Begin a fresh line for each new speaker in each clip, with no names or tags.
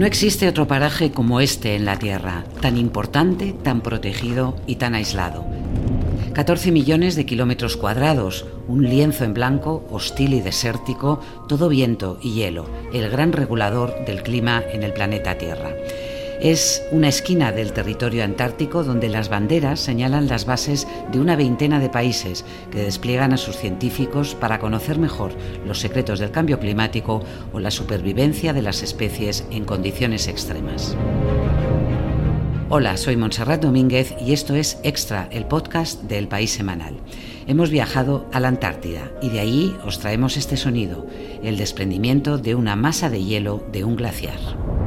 No existe otro paraje como este en la Tierra, tan importante, tan protegido y tan aislado. 14 millones de kilómetros cuadrados, un lienzo en blanco, hostil y desértico, todo viento y hielo, el gran regulador del clima en el planeta Tierra. Es una esquina del territorio antártico donde las banderas señalan las bases de una veintena de países que despliegan a sus científicos para conocer mejor los secretos del cambio climático o la supervivencia de las especies en condiciones extremas. Hola, soy Montserrat Domínguez y esto es Extra, el podcast del País Semanal. Hemos viajado a la Antártida y de ahí os traemos este sonido, el desprendimiento de una masa de hielo de un glaciar.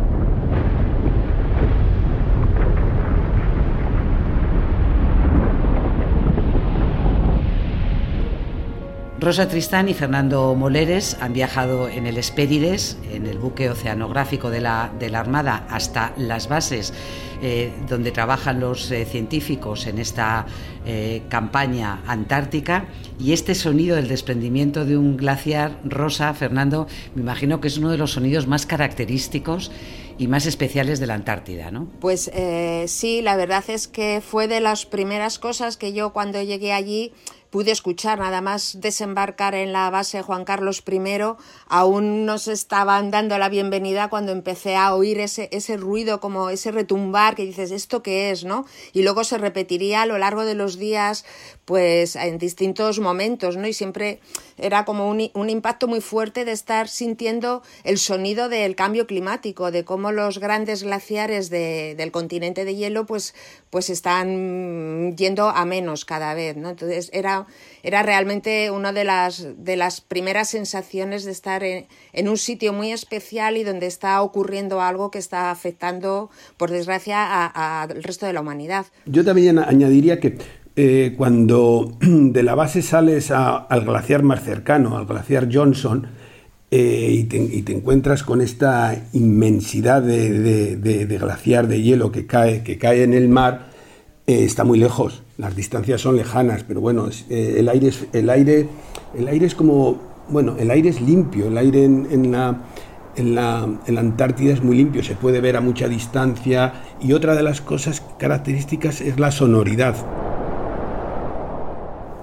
Rosa Tristán y Fernando Moleres han viajado en el Espérides, en el buque oceanográfico de la, Armada, hasta las bases eh, donde trabajan los eh, científicos en esta eh, campaña antártica. Y este sonido del desprendimiento de un glaciar, Rosa, Fernando, me imagino que es uno de los sonidos más característicos y más especiales de la Antártida, ¿no?
Pues sí, la verdad es que fue de las primeras cosas que yo cuando llegué allí pude escuchar nada más desembarcar en la base Juan Carlos I, aún nos estaban dando la bienvenida cuando empecé a oír ese, ese ruido, como ese retumbar que dices, ¿esto qué es? ¿no? Y luego se repetiría a lo largo de los días, pues en distintos momentos, ¿no? Y siempre era como un, un impacto muy fuerte de estar sintiendo el sonido del cambio climático, de cómo los grandes glaciares de, del continente de hielo, pues, pues están yendo a menos cada vez, ¿no? Entonces era era, realmente una de las, de las primeras sensaciones de estar en, un sitio muy especial y donde está ocurriendo algo que está afectando, por desgracia, al resto de la humanidad.
Yo también añadiría que eh, cuando de la base sales al glaciar más cercano, al glaciar Johnson, eh, y, te, encuentras con esta inmensidad de, glaciar de hielo que cae, que cae en el mar, eh, está muy lejos, las distancias son lejanas, pero bueno, el, aire es, el, aire, el aire es como, bueno, el aire es limpio, el aire en, la, Antártida es muy limpio, se puede ver a mucha distancia y otra de las cosas características es la sonoridad.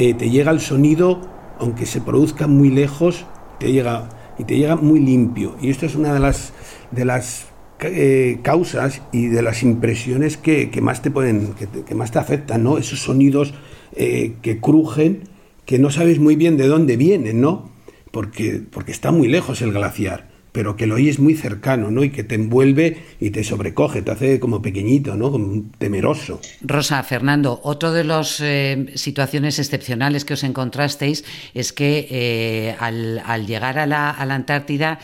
Te llega el sonido, aunque se produzca muy lejos, te llega y te llega muy limpio. Y esto es una de las, de las eh, causas y de las impresiones que, más te pueden, que, más te afectan, ¿no? Esos sonidos eh, que crujen, que no sabes muy bien de dónde vienen, ¿no? Porque, porque está muy lejos el glaciar, pero que lo oyes muy cercano, ¿no? Y que te envuelve y te sobrecoge, te hace como pequeñito, ¿no? Como temeroso.
Rosa, Fernando, otro de las eh, situaciones excepcionales que os encontrasteis es que al, al, llegar a la, a la Antártida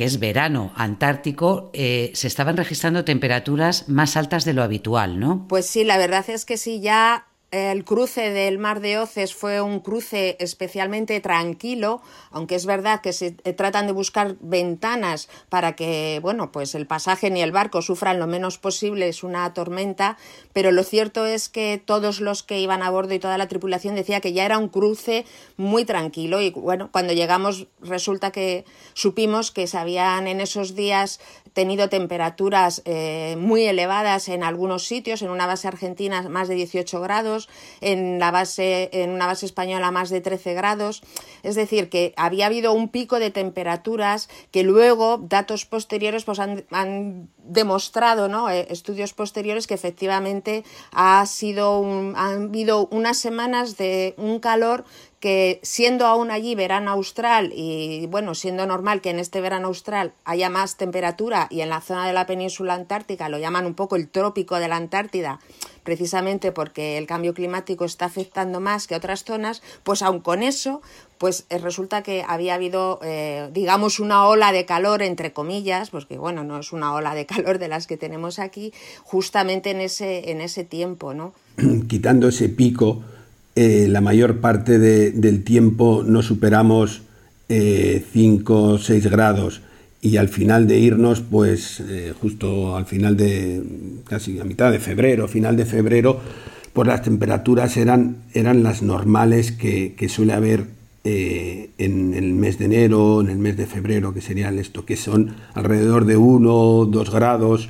que es verano antártico, eh, se estaban registrando temperaturas más altas de lo habitual, ¿no?
Pues sí, la verdad es que sí, ya el cruce del mar de Oces fue un cruce especialmente tranquilo, aunque es verdad que se tratan de buscar ventanas para que, bueno, pues el pasaje ni el barco sufran lo menos posible, es una tormenta, pero lo cierto es que todos los que iban a bordo y toda la tripulación decía que ya era un cruce muy tranquilo y bueno, cuando llegamos resulta que supimos que se habían en esos días tenido temperaturas eh, muy elevadas en algunos sitios, en una base argentina más de 18 grados, en, la base, en una base española más de 13 grados. Es decir, que había habido un pico de temperaturas que luego datos posteriores pues, han, demostrado, ¿no? Eh, estudios posteriores, que efectivamente ha sido han habido unas semanas de un calor que siendo aún allí verano austral y bueno, siendo normal que en este verano austral haya más temperatura y en la zona de la península antártica lo llaman un poco el trópico de la Antártida, precisamente porque el cambio climático está afectando más que otras zonas, pues aun con eso, pues eh, resulta que había habido, eh, digamos, una ola de calor, entre comillas, porque bueno, no es una ola de calor de las que tenemos aquí, justamente en ese, en ese tiempo, ¿no?
Quitando ese pico eh, la mayor parte del tiempo no superamos 5 eh, o 6 grados y al final de irnos, pues eh, justo al final de, casi a mitad de febrero, final de febrero, pues las temperaturas eran, eran las normales que, suele haber eh, en el mes de enero, en el mes de febrero, que serían esto, que son alrededor de 1, 2 grados,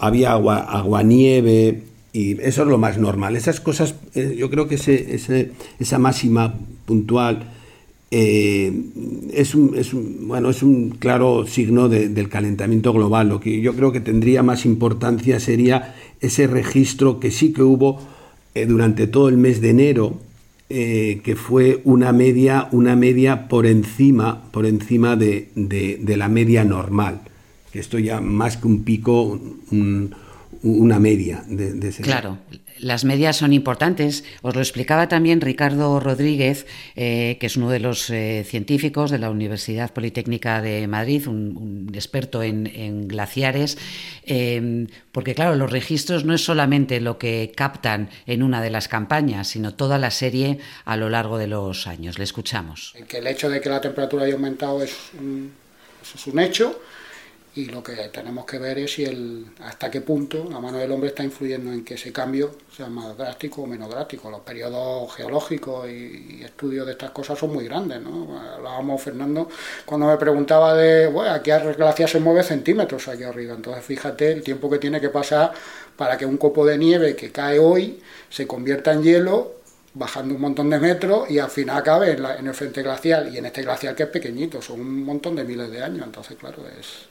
había agua, agua nieve, y eso es lo más normal. Esas cosas, eh, yo creo que ese, esa máxima puntual eh, es, un, es, un, bueno, es un claro signo del calentamiento global. Lo que yo creo que tendría más importancia sería ese registro que sí que hubo durante todo el mes de enero, eh, que fue una media, una media por encima, por encima de, la media normal. Que esto ya más que un pico, una media de, ese
Claro, las medias son importantes. Os lo explicaba también Ricardo Rodríguez, eh, que es uno de los eh, científicos de la Universidad Politécnica de Madrid, un, experto en, glaciares, em, porque claro, los registros no es solamente lo que captan en una de las campañas, sino toda la serie a lo largo de los años. Le escuchamos.
Que el hecho de que la temperatura haya aumentado es es un hecho y lo que tenemos que ver es si el, hasta qué punto la mano del hombre está influyendo en que ese cambio sea más drástico o menos drástico. Los periodos geológicos y, estudios de estas cosas son muy grandes. ¿no? Hablábamos, Fernando, cuando me preguntaba de, bueno, aquí la glaciar se mueve centímetros aquí arriba. Entonces fíjate el tiempo que tiene que pasar para que un copo de nieve que cae hoy se convierta en hielo bajando un montón de metros y al final acabe en, en el frente glacial y en este glacial que es pequeñito, son un montón de miles de años, entonces claro, es,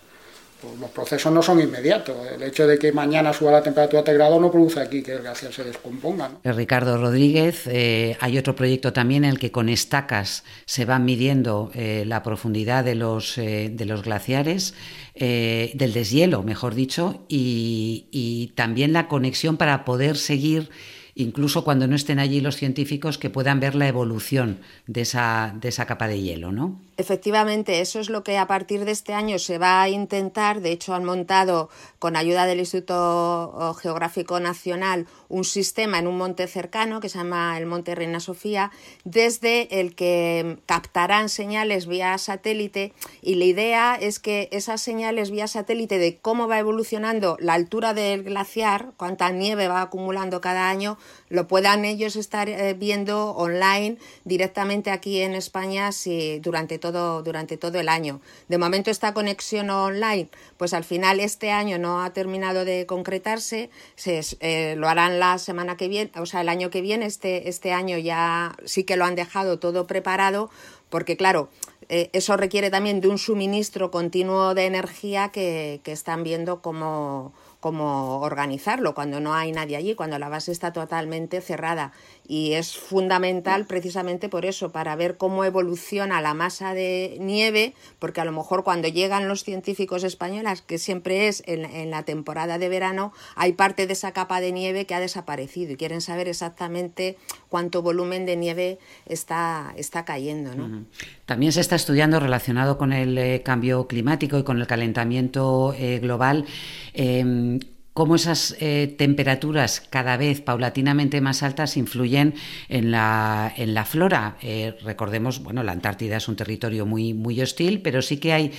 pues los procesos no son inmediatos. El hecho de que mañana suba la temperatura a 3 grados no produce aquí que el glaciar se descomponga.
Eh, Ricardo Rodríguez, eh, hay otro proyecto también en el que con estacas se va midiendo eh, la profundidad de los, de los glaciares, del deshielo, mejor dicho, y, y también la conexión para poder seguir incluso cuando no estén allí los científicos, que puedan ver la evolución de esa, de esa capa de hielo, ¿no?
Efectivamente, eso es lo que a partir de este año se va a intentar. De hecho, han montado, con ayuda del Instituto Geográfico Nacional, un sistema en un monte cercano que se llama el Monte Reina Sofía, desde el que captarán señales vía satélite. Y la idea es que esas señales vía satélite de cómo va evolucionando la altura del glaciar, cuánta nieve va acumulando cada año, lo puedan ellos estar eh, viendo online directamente aquí en España si, durante, todo, durante todo el año. De momento esta conexión online, pues al final este año no ha terminado de concretarse, se, eh, lo harán la semana que viene, o sea, el año que viene, este, este año ya sí que lo han dejado todo preparado, porque claro, eh, eso requiere también de un suministro continuo de energía que, que están viendo cómo cómo organizarlo cuando no hay nadie allí, cuando la base está totalmente cerrada. Y es fundamental precisamente por eso, para ver cómo evoluciona la masa de nieve, porque a lo mejor cuando llegan los científicos españoles, que siempre es en, la temporada de verano, hay parte de esa capa de nieve que ha desaparecido y quieren saber exactamente cuánto volumen de nieve está, está cayendo. ¿no?
También se está estudiando relacionado con el eh, cambio climático y con el calentamiento eh, global. Em, cómo esas eh, temperaturas cada vez paulatinamente más altas influyen en la, en la flora. Recordemos, bueno, la Antártida es un territorio muy, muy hostil, pero sí que hay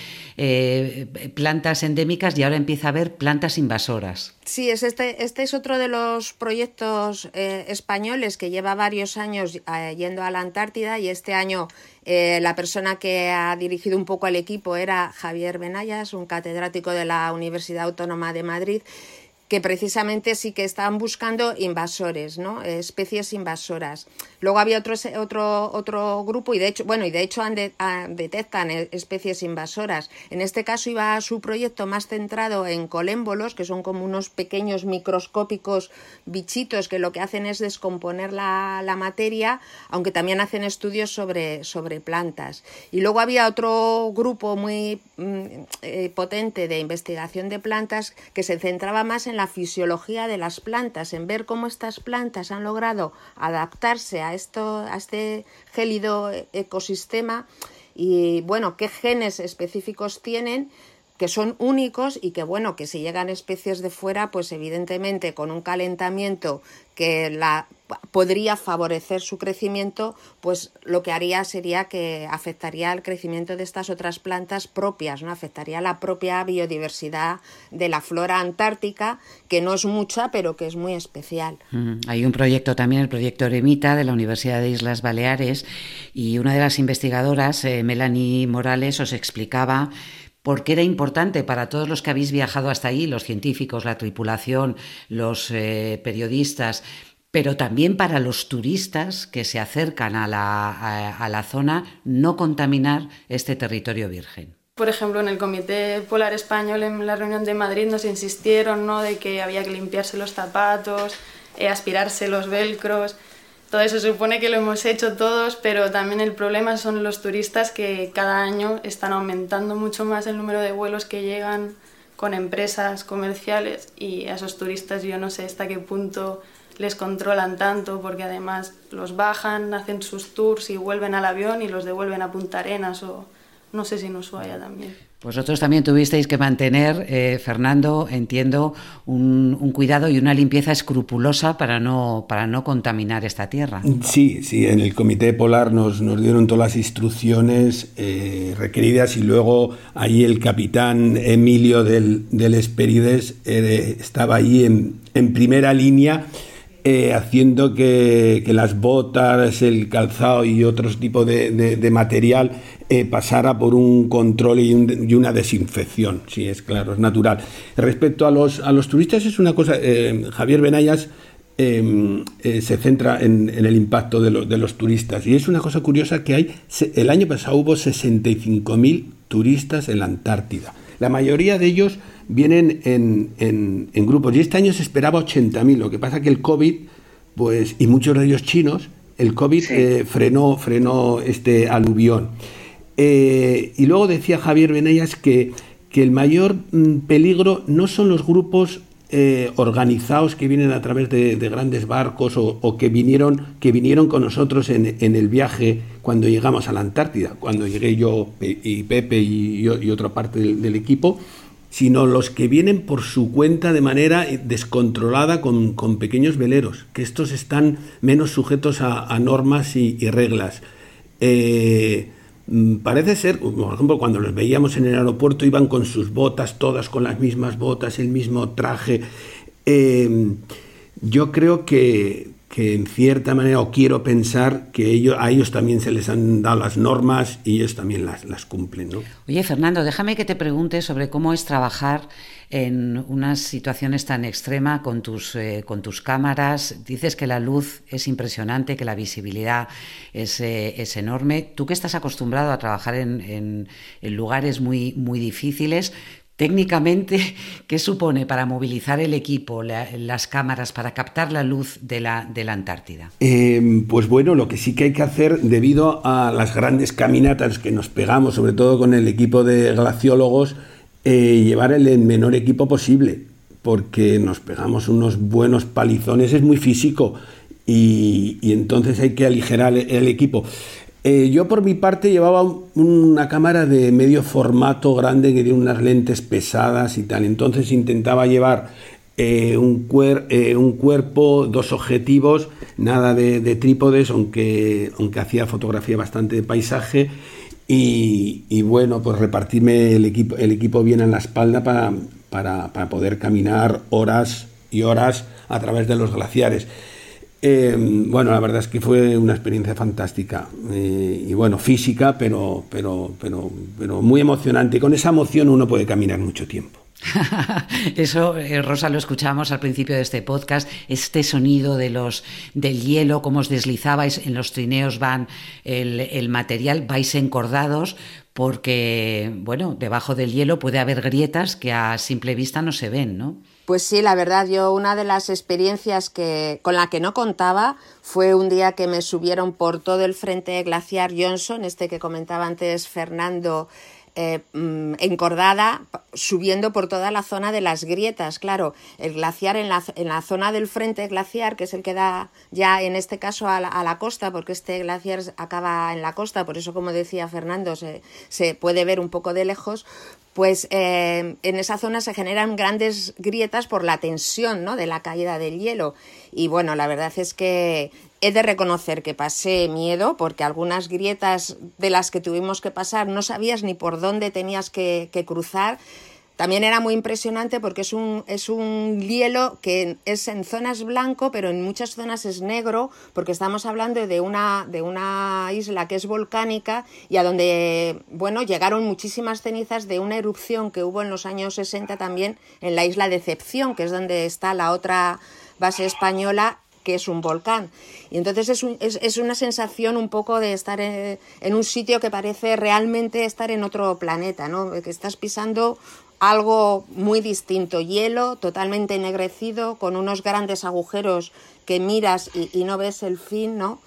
plantas endémicas y ahora empieza a haber plantas invasoras.
Sí, es este, este es otro de los proyectos españoles que lleva varios años yendo a la Antártida y este año la persona que ha dirigido un poco el equipo era Javier Benayas, un catedrático de la Universidad Autónoma de Madrid que precisamente sí que estaban buscando invasores, ¿no? especies invasoras. Luego había otro, otro, otro grupo y de hecho, bueno, y de hecho detectan especies invasoras. En este caso iba su proyecto más centrado en colémbolos, que son como unos pequeños microscópicos bichitos que lo que hacen es descomponer la, la materia, aunque también hacen estudios sobre, sobre plantas. Y luego había otro grupo muy mm, eh, potente de investigación de plantas que se centraba más en la fisiología de las plantas, en ver cómo estas plantas han logrado adaptarse a, esto, a este gélido ecosistema y bueno, qué genes específicos tienen que son únicos y que bueno, que si llegan especies de fuera, pues evidentemente con un calentamiento que la podría favorecer su crecimiento, pues lo que haría sería que afectaría al crecimiento de estas otras plantas propias, ¿no? Afectaría la propia biodiversidad de la flora antártica, que no es mucha, pero que es muy especial.
Mm, hay un proyecto también, el proyecto Eremita de la Universidad de Islas Baleares, y una de las investigadoras, eh, Melanie Morales, os explicaba porque era importante para todos los que habéis viajado hasta ahí, los científicos, la tripulación, los eh, periodistas, pero también para los turistas que se acercan a la, a, la zona, no contaminar este territorio virgen.
Por ejemplo, en el Comité Polar Español, en la reunión de Madrid, nos insistieron ¿no? de que había que limpiarse los zapatos, eh, aspirarse los velcros. Todo eso supone que lo hemos hecho todos, pero también el problema son los turistas que cada año están aumentando mucho más el número de vuelos que llegan con empresas comerciales y a esos turistas yo no sé hasta qué punto les controlan tanto porque además los bajan, hacen sus tours y vuelven al avión y los devuelven a Punta Arenas o no sé si en Ushuaia también.
Vosotros también tuvisteis que mantener, eh, Fernando, entiendo, un, cuidado y una limpieza escrupulosa para no, para no contaminar esta tierra.
Sí, sí, en el Comité Polar nos, nos dieron todas las instrucciones eh, requeridas y luego ahí el capitán Emilio del, del Esperides eh, estaba ahí en, en primera línea eh, haciendo que, las botas, el calzado y otros tipos de, material eh, pasara por un control y, una desinfección. Sí, es claro, es natural. Respecto a los, a los turistas, es una cosa, eh, Javier Benayas se centra en, el impacto de, de, los turistas y es una cosa curiosa que hay, el año pasado hubo 65.000 turistas en la Antártida. La mayoría de ellos vienen en, en, grupos. Y este año se esperaba 80.000. Lo que pasa que el COVID, pues, y muchos de ellos chinos, el COVID eh, frenó, frenó este aluvión. Eh, y luego decía Javier Benellas que, que el mayor mm, peligro no son los grupos eh, organizados que vienen a través de, grandes barcos o, que, vinieron, que vinieron con nosotros en, en, el viaje cuando llegamos a la Antártida, cuando llegué yo y Pepe y, y otra parte del equipo, sino los que vienen por su cuenta de manera descontrolada con, pequeños veleros, que estos están menos sujetos a, normas y, reglas. Eh, mm, parece ser, por ejemplo, cuando los veíamos en el aeropuerto iban con sus botas, todas con las mismas botas, el mismo traje. Eh, yo creo que, que en cierta manera, o quiero pensar que ellos, a ellos también se les han dado las normas y ellos también las, las cumplen. ¿no?
Oye, Fernando, déjame que te pregunte sobre cómo es trabajar en unas situaciones tan extremas con tus, eh, con tus cámaras. Dices que la luz es impresionante, que la visibilidad es, eh, es enorme. Tú que estás acostumbrado a trabajar en, en, en lugares muy, muy difíciles, Técnicamente, ¿qué supone para movilizar el equipo, las cámaras, para captar la luz de la, Antártida?
Em, pues bueno, lo que sí que hay que hacer, debido a las grandes caminatas que nos pegamos, sobre todo con el equipo de glaciólogos, eh, llevar el menor equipo posible, porque nos pegamos unos buenos palizones, es muy físico. Y, entonces hay que aligerar el equipo. Eh, yo por mi parte llevaba una cámara de medio formato grande que tiene unas lentes pesadas y tal. Entonces intentaba llevar eh, un, eh, un, cuerpo, dos objetivos, nada de, trípodes, aunque, aunque hacía fotografía bastante de paisaje. Y, bueno, pues repartirme el equipo, el equipo bien en la espalda para, para, para poder caminar horas y horas a través de los glaciares. Eh, bueno, la verdad es que fue una experiencia fantástica eh, y bueno, física, pero, pero, pero, pero muy emocionante. Con esa emoción uno puede caminar mucho tiempo.
Eso, eh, Rosa, lo escuchamos al principio de este podcast, este sonido de los, del hielo, cómo os deslizabais, en los trineos van el, el material, vais encordados, porque, bueno, debajo del hielo puede haber grietas que a simple vista no se ven, ¿no?
Pues sí, la verdad, yo una de las experiencias que, con la que no contaba fue un día que me subieron por todo el frente glaciar Johnson, este que comentaba antes Fernando, eh, mm, encordada, subiendo por toda la zona de las grietas. Claro, el glaciar en la, en la, zona del frente glaciar, que es el que da ya en este caso a la, costa, porque este glaciar acaba en la costa, por eso, como decía Fernando, se, se puede ver un poco de lejos, pues eh, en esa zona se generan grandes grietas por la tensión ¿no? de la caída del hielo. Y bueno, la verdad es que he de reconocer que pasé miedo porque algunas grietas de las que tuvimos que pasar no sabías ni por dónde tenías que, cruzar. También era muy impresionante porque es un, es un hielo que es en zonas blanco, pero en muchas zonas es negro, porque estamos hablando de una, de una isla que es volcánica y a donde, bueno, llegaron muchísimas cenizas de una erupción que hubo en los años 60 también en la isla Decepción, que es donde está la otra base española que es un volcán. Y entonces es, es, es una sensación un poco de estar en, en, un sitio que parece realmente estar en otro planeta, ¿no? Que estás pisando algo muy distinto, hielo totalmente ennegrecido, con unos grandes agujeros que miras y, y no ves el fin, ¿no?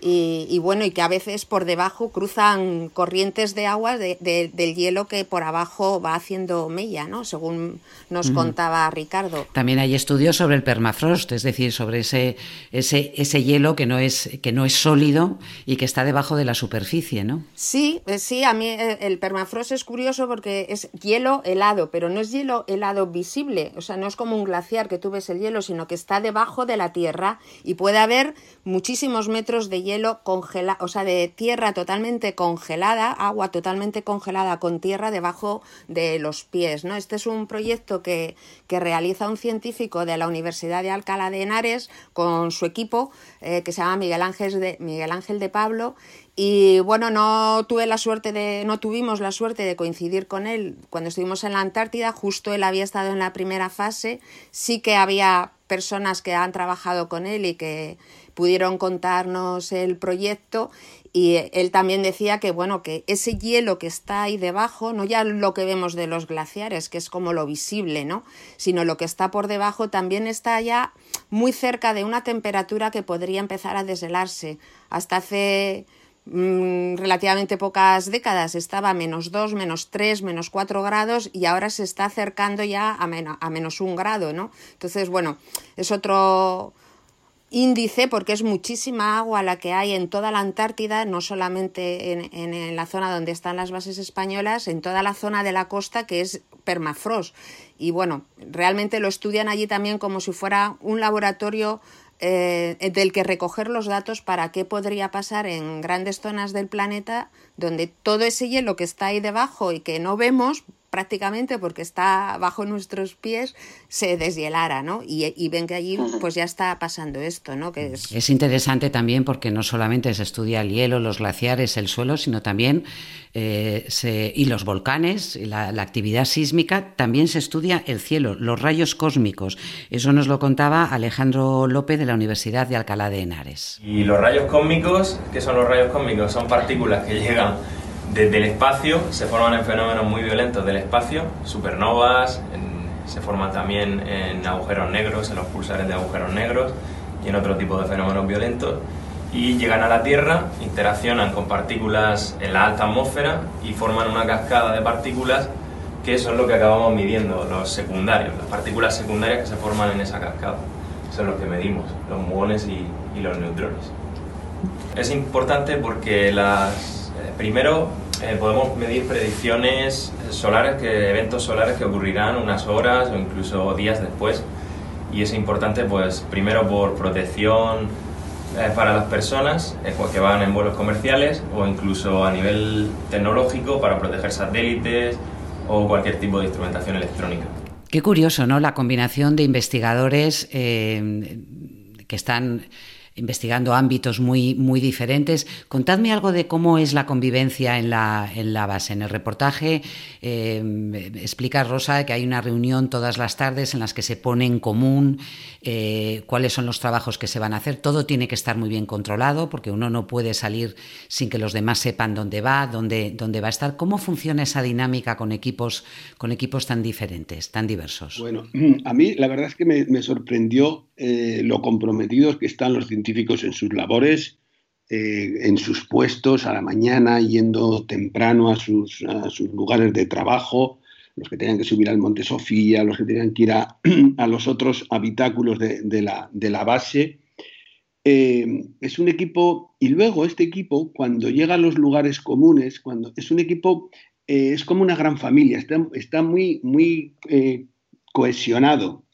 Y, bueno, y que a veces por debajo cruzan corrientes de agua de, del hielo que por abajo va haciendo mella, ¿no? Según nos contaba Ricardo.
También hay estudios sobre el permafrost, es decir, sobre ese, ese, ese hielo que no, es, que no es sólido y que está debajo de la superficie, ¿no?
Sí, eh, sí, a mí eh, el permafrost es curioso porque es hielo helado, pero no es hielo helado visible, o sea, no es como un glaciar que tú ves el hielo, sino que está debajo de la tierra y puede haber muchísimos metros de hielo congelado, o sea, de tierra totalmente congelada, agua totalmente congelada con tierra debajo de los pies, ¿no? Este es un proyecto que, que realiza un científico de la Universidad de Alcalá de Henares con su equipo, eh, que se llama Miguel Ángel de, Miguel Ángel de Pablo, y bueno, no tuve la suerte de, no tuvimos la suerte de coincidir con él. Cuando estuvimos en la Antártida, justo él había estado en la primera fase, sí que había personas que han trabajado con él y que pudieron contarnos el proyecto y él también decía que bueno que ese hielo que está ahí debajo no ya lo que vemos de los glaciares que es como lo visible no sino lo que está por debajo también está ya muy cerca de una temperatura que podría empezar a deshelarse hasta hace mmm, relativamente pocas décadas estaba a menos 2, menos 3, menos 4 grados y ahora se está acercando ya a, a menos 1 grado, ¿no? Entonces, bueno, es otro índice porque es muchísima agua la que hay en toda la Antártida, no solamente en, en, la zona donde están las bases españolas, en toda la zona de la costa que es permafrost. Y bueno, realmente lo estudian allí también como si fuera un laboratorio eh, del que recoger los datos para qué podría pasar en grandes zonas del planeta donde todo ese hielo que está ahí debajo y que no vemos prácticamente porque está bajo nuestros pies se deshielara, ¿no? Y, y, ven que allí pues ya está pasando esto, ¿no? Que es...
es interesante también porque no solamente se estudia el hielo, los glaciares, el suelo, sino también eh, se, y los volcanes, la, la, actividad sísmica, también se estudia el cielo, los rayos cósmicos. Eso nos lo contaba Alejandro López de la Universidad de Alcalá de Henares.
Y los rayos cósmicos, ¿qué son los rayos cósmicos? Son partículas que llegan desde el espacio, se forman en fenómenos muy violentos del espacio, supernovas, se forman también en agujeros negros, en los pulsares de agujeros negros y en otro tipo de fenómenos violentos. Y llegan a la Tierra, interaccionan con partículas en la alta atmósfera y forman una cascada de partículas que es lo que acabamos midiendo, los secundarios, las partículas secundarias que se forman en esa cascada. Son los que medimos, los muones y, los neutrones. Es importante porque las, primero eh, podemos medir predicciones solares, que, eventos solares que ocurrirán unas horas o incluso días después. Y es importante, pues, primero por protección eh, para las personas eh, que van en vuelos comerciales o incluso a nivel tecnológico para proteger satélites o cualquier tipo de instrumentación electrónica.
Qué curioso, ¿no? La combinación de investigadores eh, que están investigando ámbitos muy, muy diferentes. Contadme algo de cómo es la convivencia en la, en la base. En el reportaje eh, explica Rosa que hay una reunión todas las tardes en las que se pone en común eh, cuáles son los trabajos que se van a hacer. Todo tiene que estar muy bien controlado porque uno no puede salir sin que los demás sepan dónde va, dónde, dónde va a estar. ¿Cómo funciona esa dinámica con equipos, con equipos tan diferentes, tan diversos?
Bueno, a mí la verdad es que me, me sorprendió eh, lo comprometidos que están los científicos en sus labores, eh, en sus puestos a la mañana, yendo temprano a sus, lugares de trabajo, los que tenían que subir al Monte Sofía, los que tenían que ir a, los otros habitáculos de, la, base. Eh, es un equipo, y luego este equipo, cuando llega a los lugares comunes, cuando es un equipo es como una gran familia, está, muy, muy eh, cohesionado.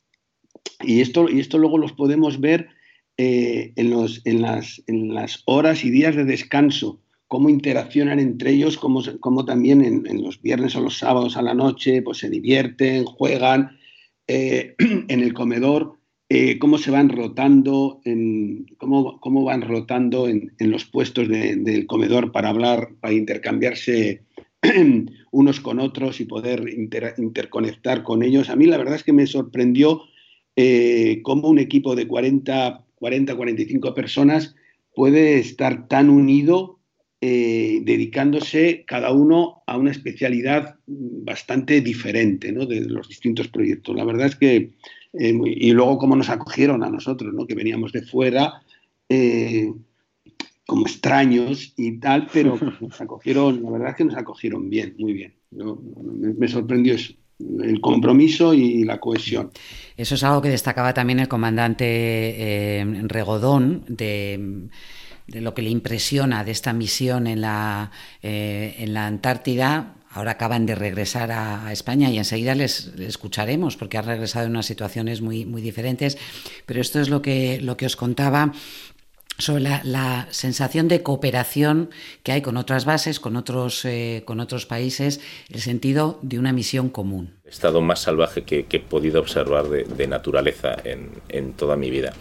Y esto, y esto luego los podemos ver eh, en, los, en, las, en, las, horas y días de descanso, cómo interaccionan entre ellos, cómo, cómo también en, los viernes o los sábados a la noche pues se divierten, juegan en el comedor. cómo se van rotando, en, cómo, cómo van rotando en, los puestos del comedor para hablar, para intercambiarse unos con otros y poder interconectar con ellos. A mí la verdad es que me sorprendió eh, cómo un equipo de 40, 40, 45 personas puede estar tan unido eh, dedicándose cada uno a una especialidad bastante diferente de los distintos proyectos. La verdad es que, eh, y luego cómo nos acogieron a nosotros, ¿no? que veníamos de fuera, como extraños y tal, pero nos acogieron, la verdad es que nos acogieron bien, muy bien. me, sorprendió eso el compromiso y la cohesión.
Eso es algo que destacaba también el comandante eh, Regodón de, lo que le impresiona de esta misión en la, eh, en la Antártida. Ahora acaban de regresar a, España y enseguida les, escucharemos porque han regresado en unas situaciones muy, muy diferentes. Pero esto es lo que, lo que os contaba sobre la, sensación de cooperación que hay con otras bases, con otros, eh, con otros países, el sentido de una misión común.
Estado más salvaje que, he podido observar de, naturaleza en, toda mi vida.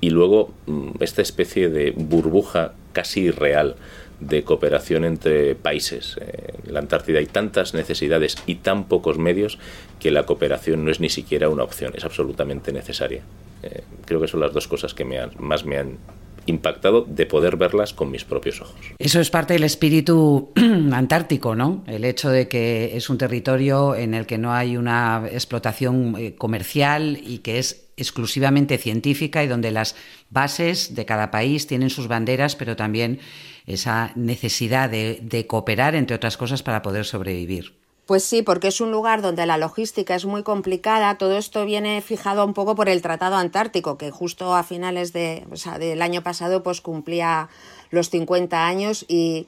Y luego mm, esta especie de burbuja casi irreal de cooperación entre países. En la Antártida hay tantas necesidades y tan pocos medios que la cooperación no es ni siquiera una opción, es absolutamente necesaria. Eh, creo que son las dos cosas que más me han impactado de poder verlas con mis propios ojos.
Eso es parte del espíritu antártico, ¿no? El hecho de que es un territorio en el que no hay una explotación eh, comercial y que es exclusivamente científica y donde las bases de cada país tienen sus banderas, pero también esa necesidad de cooperar, entre otras cosas, para poder sobrevivir.
Pues sí, porque es un lugar donde la logística es muy complicada. Todo esto viene fijado un poco por el Tratado Antártico, que justo a finales de, del año pasado pues cumplía los 50 años y,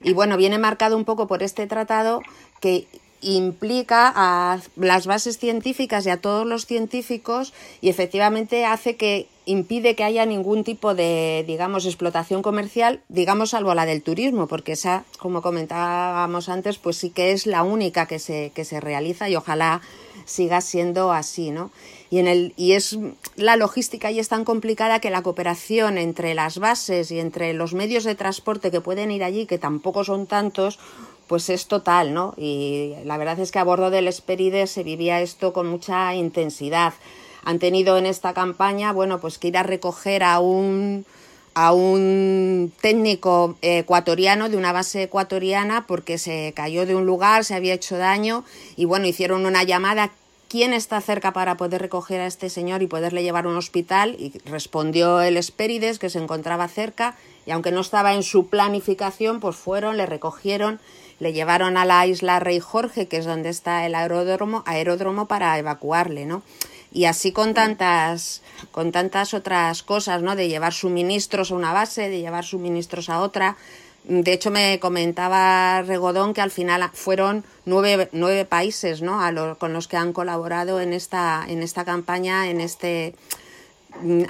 y bueno, viene marcado un poco por este tratado que implica a las bases científicas y a todos los científicos y efectivamente hace que impide que haya ningún tipo de, digamos, explotación comercial, digamos, salvo la del turismo, porque esa, como comentábamos antes, pues sí que es la única que se, que se realiza y ojalá siga siendo así, ¿no? Y, en el, y es la logística y es tan complicada que la cooperación entre las bases y entre los medios de transporte que pueden ir allí, que tampoco son tantos, pues es total, ¿no? Y la verdad es que a bordo del Esperide se vivía esto con mucha intensidad. Han tenido en esta campaña, bueno, pues que ir a recoger a un a un técnico ecuatoriano de una base ecuatoriana porque se cayó de un lugar, se había hecho daño y bueno, hicieron una llamada ¿quién está cerca para poder recoger a este señor y poderle llevar a un hospital? Y respondió el Espérides, que se encontraba cerca, y aunque no estaba en su planificación, pues fueron, le recogieron le llevaron a la isla Rey Jorge, que es donde está el aeródromo, aeródromo para evacuarle, ¿no? Y así con tantas, con tantas otras cosas, ¿no? De llevar suministros a una base, de llevar suministros a otra. De hecho, me comentaba Regodón que al final fueron nueve, nueve países ¿no? a con los que han colaborado en esta, en esta campaña, en este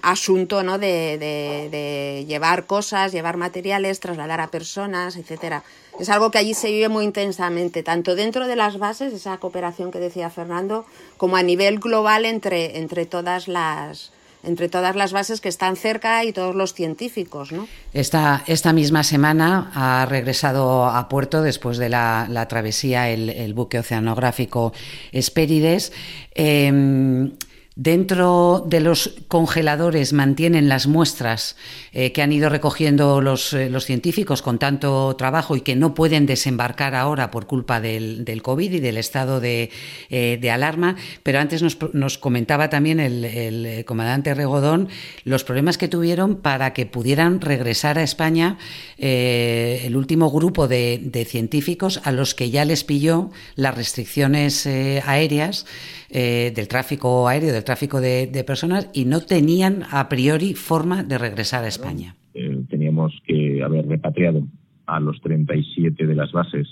asunto ¿no? de, de, llevar cosas, llevar materiales, trasladar a personas, etcétera. Es algo que allí se vive muy intensamente, tanto dentro de las bases, esa cooperación que decía Fernando, como a nivel global entre, entre todas las entre todas las bases que están cerca y todos los científicos. ¿no?
Esta, esta misma semana ha regresado a puerto después de la, travesía el, buque oceanográfico Espérides. Em, Dentro de los congeladores mantienen las muestras eh, que han ido recogiendo los, eh, los, científicos con tanto trabajo y que no pueden desembarcar ahora por culpa del, COVID y del estado de, eh, de alarma. Pero antes nos, nos comentaba también el, el, comandante Regodón los problemas que tuvieron para que pudieran regresar a España el último grupo de, de, científicos a los que ya les pilló las restricciones aéreas del tráfico aéreo, del tráfico de, personas y no tenían a priori forma de regresar a España.
Eh, teníamos que haber repatriado a los 37 de las bases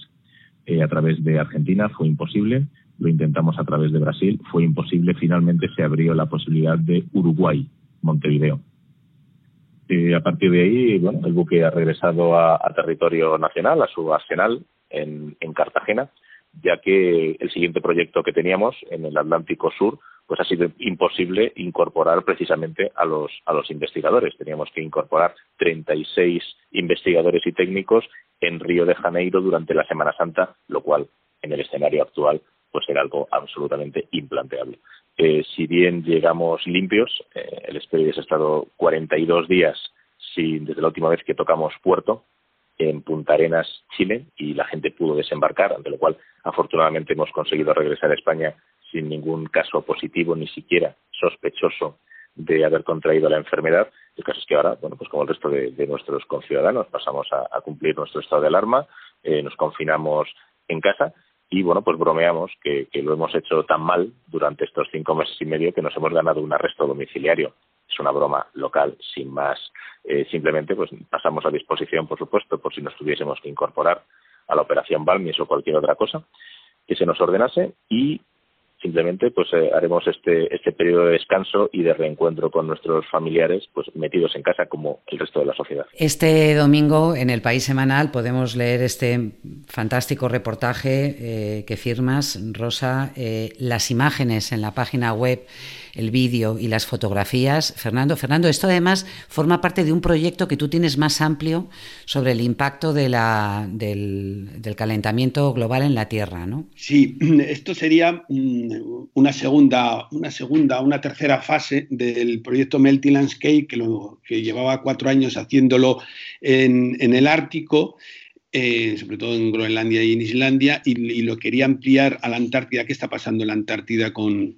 eh, a través de Argentina, fue imposible. Lo intentamos a través de Brasil, fue imposible. Finalmente se abrió la posibilidad de Uruguay, Montevideo. a partir de ahí, bueno, el buque ha regresado a, territorio nacional, a su arsenal en, en Cartagena, ya que el siguiente proyecto que teníamos en el Atlántico Sur pues ha sido imposible incorporar precisamente a los, a los investigadores. Teníamos que incorporar 36 investigadores y técnicos en Río de Janeiro durante la Semana Santa, lo cual en el escenario actual pues era algo absolutamente implanteable. Eh, si bien llegamos limpios, eh, el Expedies ha estado 42 días sin, desde la última vez que tocamos puerto en Punta Arenas, Chile, y la gente pudo desembarcar, ante lo cual afortunadamente hemos conseguido regresar a España sin ningún caso positivo, ni siquiera sospechoso de haber contraído la enfermedad. El caso es que ahora, bueno, pues como el resto de, nuestros conciudadanos, pasamos a, cumplir nuestro estado de alarma, eh, nos confinamos en casa y, bueno, pues bromeamos que, lo hemos hecho tan mal durante estos cinco meses y medio que nos hemos ganado un arresto domiciliario. Es una broma local, sin más. Eh, simplemente, pues pasamos a disposición, por supuesto, por si nos tuviésemos que incorporar a la operación Balmis o cualquier otra cosa que se nos ordenase y simplemente pues eh, haremos este, este periodo de descanso y de reencuentro con nuestros familiares pues metidos en casa como el resto de la sociedad.
Este domingo en el País Semanal podemos leer este fantástico reportaje eh, que firmas, Rosa, eh, las imágenes en la página web el vídeo y las fotografías. Fernando, Fernando, esto además forma parte de un proyecto que tú tienes más amplio sobre el impacto de la, del, calentamiento global en la Tierra, ¿no?
Sí, esto sería mm, una segunda, una segunda, una tercera fase del proyecto Melty Landscape, que, que llevaba cuatro años haciéndolo en, el Ártico eh, sobre todo en Groenlandia y en Islandia, y, lo quería ampliar a la Antártida. ¿Qué está pasando en la Antártida con,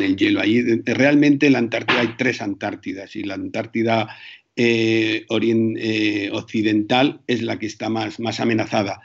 el hielo? Ahí, realmente en la Antártida hay tres Antártidas y la Antártida eh, eh, occidental es la que está más, más amenazada.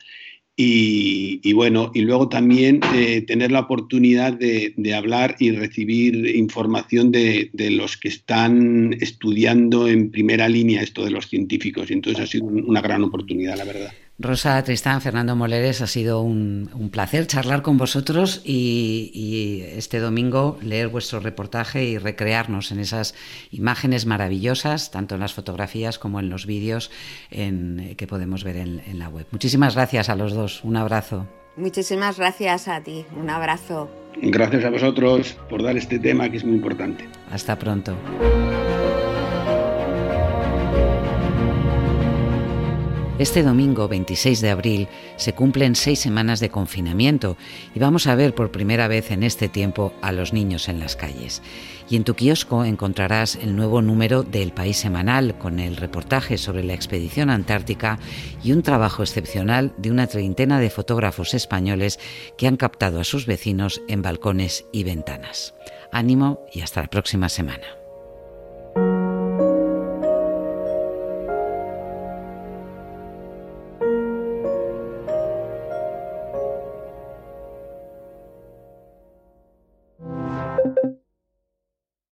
Y, bueno, y luego también tener la oportunidad de, hablar y recibir información de, de, los que están estudiando en primera línea esto de los científicos. Y entonces ha sido una gran oportunidad, la verdad.
Rosa Tristán, Fernando Moleres, ha sido un, placer charlar con vosotros y, este domingo leer vuestro reportaje y recrearnos en esas imágenes maravillosas, tanto en las fotografías como en los vídeos que podemos ver en, en la web. Muchísimas gracias a los dos. Un abrazo.
Muchísimas gracias a ti. Un abrazo.
Gracias a vosotros por dar este tema que es muy importante.
Hasta pronto. Este domingo 26 de abril se cumplen seis semanas de confinamiento y vamos a ver por primera vez en este tiempo a los niños en las calles. Y en tu kiosco encontrarás el nuevo número de El País Semanal con el reportaje sobre la expedición antártica y un trabajo excepcional de una treintena de fotógrafos españoles que han captado a sus vecinos en balcones y ventanas. Ánimo y hasta la próxima semana.